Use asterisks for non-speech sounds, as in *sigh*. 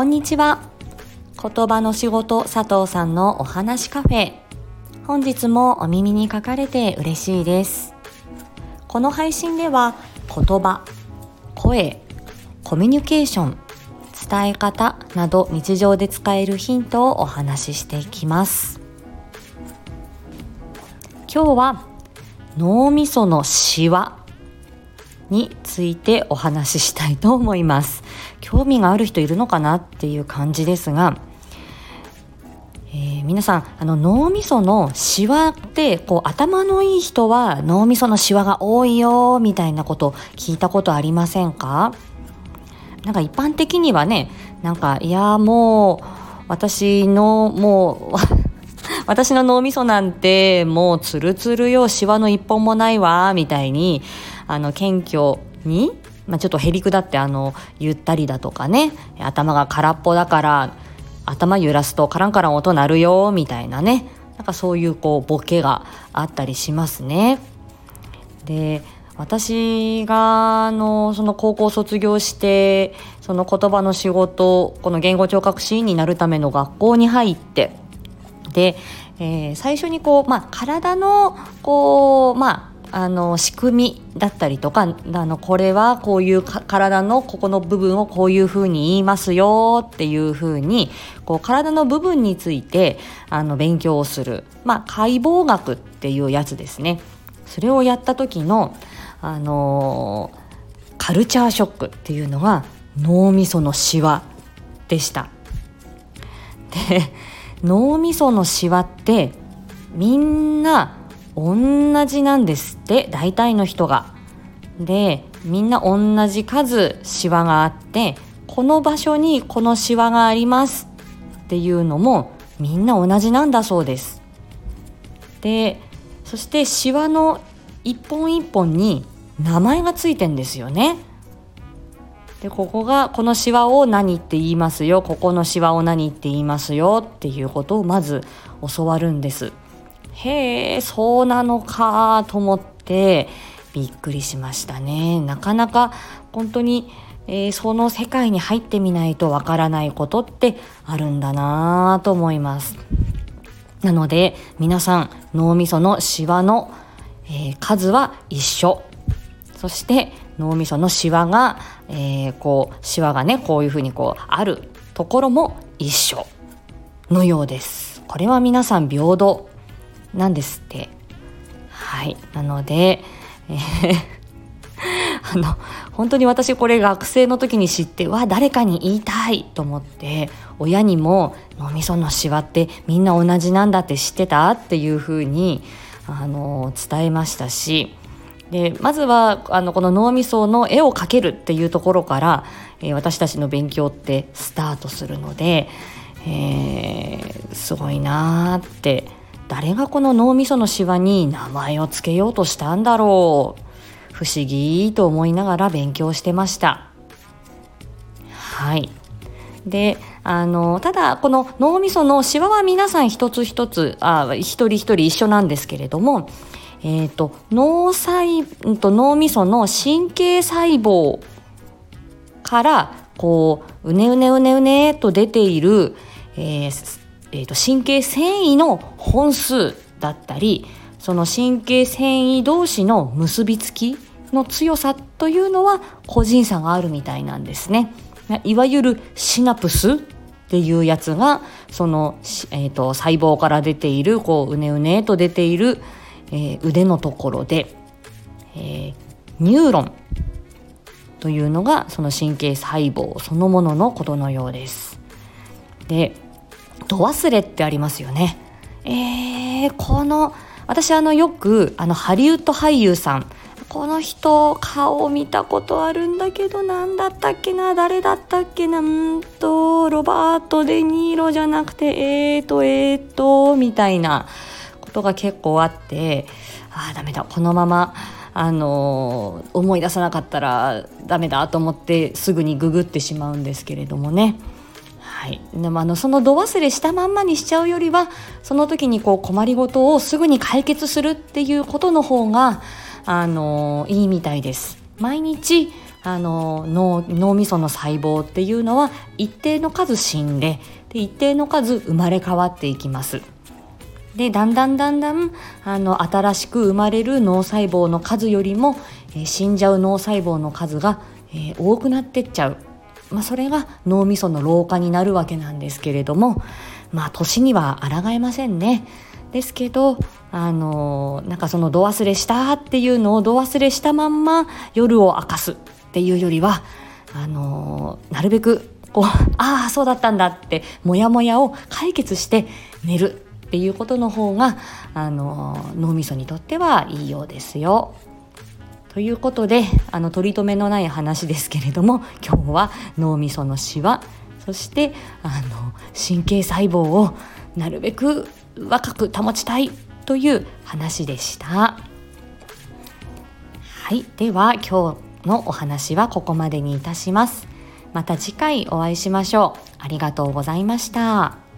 こんにちは。言葉の仕事佐藤さんのお話カフェ。本日もお耳に書かれて嬉しいです。この配信では言葉声コミュニケーション伝え方など日常で使えるヒントをお話ししていきます。今日は脳みそのシワについてお話ししたいと思います。興味がある人いるのかなっていう感じですが、えー、皆さんあの脳みそのシワってこう頭のいい人は脳みそのシワが多いよみたいなこと聞いたことありませんか？なんか一般的にはねなんかいやもう私のもう *laughs* 私の脳みそなんてもうツルツルよシワの一本もないわみたいにあの謙虚に、まあ、ちょっとへりくだってあのゆったりだとかね頭が空っぽだから頭揺らすとカランカラン音鳴るよみたいなねなんかそういうこうボケがあったりしますね。で私があのその高校卒業してその言葉の仕事この言語聴覚士員になるための学校に入ってで、えー、最初にこう、まあ、体のこう、まあ、あの仕組みだったりとかあのこれはこういう体のここの部分をこういうふうに言いますよっていうふうにこう体の部分についてあの勉強をする、まあ、解剖学っていうやつですねそれをやった時の、あのカルチャーショックっていうのが脳みそのシワでした。で脳みそのシワってみんな同じなんですって大体の人が。でみんな同じ数シワがあってこの場所にこのシワがありますっていうのもみんな同じなんだそうです。でそしてシワの一本一本に名前がついてんですよね。でここがこのシワを何って言いますよここのシワを何って言いますよっていうことをまず教わるんです。へえそうなのかと思ってびっくりしましたね。なかなか本当に、えー、その世界に入ってみないとわからないことってあるんだなと思います。なので皆さん脳みそのシワの、えー、数は一緒。そして脳みそのシワが、えー、こうシワがねこういうふうにこうあるところも一緒のようです。これは皆さん平等。なんですって。はい。なので、えー *laughs* あの本当に私これ学生の時に知ってわ誰かに言いたいと思って親にも脳みそのしわってみんな同じなんだって知ってたっていうふうにあの伝えましたしでまずはあのこの脳みその絵を描けるっていうところから、えー、私たちの勉強ってスタートするので、えー、すごいなーって誰がこの脳みそのシワに名前を付けようとしたんだろう。不思議と思いながら勉強してました。はい。であのただこの脳みそのシワは皆さん一つ一つあ一人一人一緒なんですけれどもえーと、脳細と脳みその神経細胞からこううねうねうねうねと出ている、えー、えーと、神経繊維の本数だったりその神経繊維同士の結びつきの強さというのは個人差があるみたいなんですね。いわゆるシナプスっていうやつがその、えーと、細胞から出ているこううねうねと出ている、えー、腕のところで、えー、ニューロンというのがその神経細胞そのもののことのようです。で度忘れってありますよね。えー、この私あのよくあのハリウッド俳優さんこの人顔見たことあるんだけど何だったっけな？誰だったっけな？うんとロバート・デ・ニーロじゃなくてえーとえーとみたいなことが結構あってああダメだこのままあの、思い出さなかったらダメだと思ってすぐにググってしまうんですけれどもね。はい、でもあのその度忘れしたまんまにしちゃうよりはその時にこう困りごとをすぐに解決するっていうことの方があのいいみたいです。毎日あの脳脳みその細胞っていうのは一定の数死んでで一定の数生まれ変わっていきます。でだんだんだんだんあの新しく生まれる脳細胞の数よりも、えー、死んじゃう脳細胞の数が、えー、多くなってっちゃう、まあ、それが脳みその老化になるわけなんですけれどもまあ年には抗えませんね。ですけどあのなんかその度忘れしたっていうのを度忘れしたまんま夜を明かすっていうよりはあのなるべくこうああそうだったんだってモヤモヤを解決して寝るっていうことの方があの脳みそにとってはいいようですよ。ということであの取り留めのない話ですけれども *laughs* 今日は脳みそのしわそしてあの神経細胞をなるべく若く保ちたいという話でした。はい、では今日のお話はここまでにいたします。また次回お会いしましょう。ありがとうございました。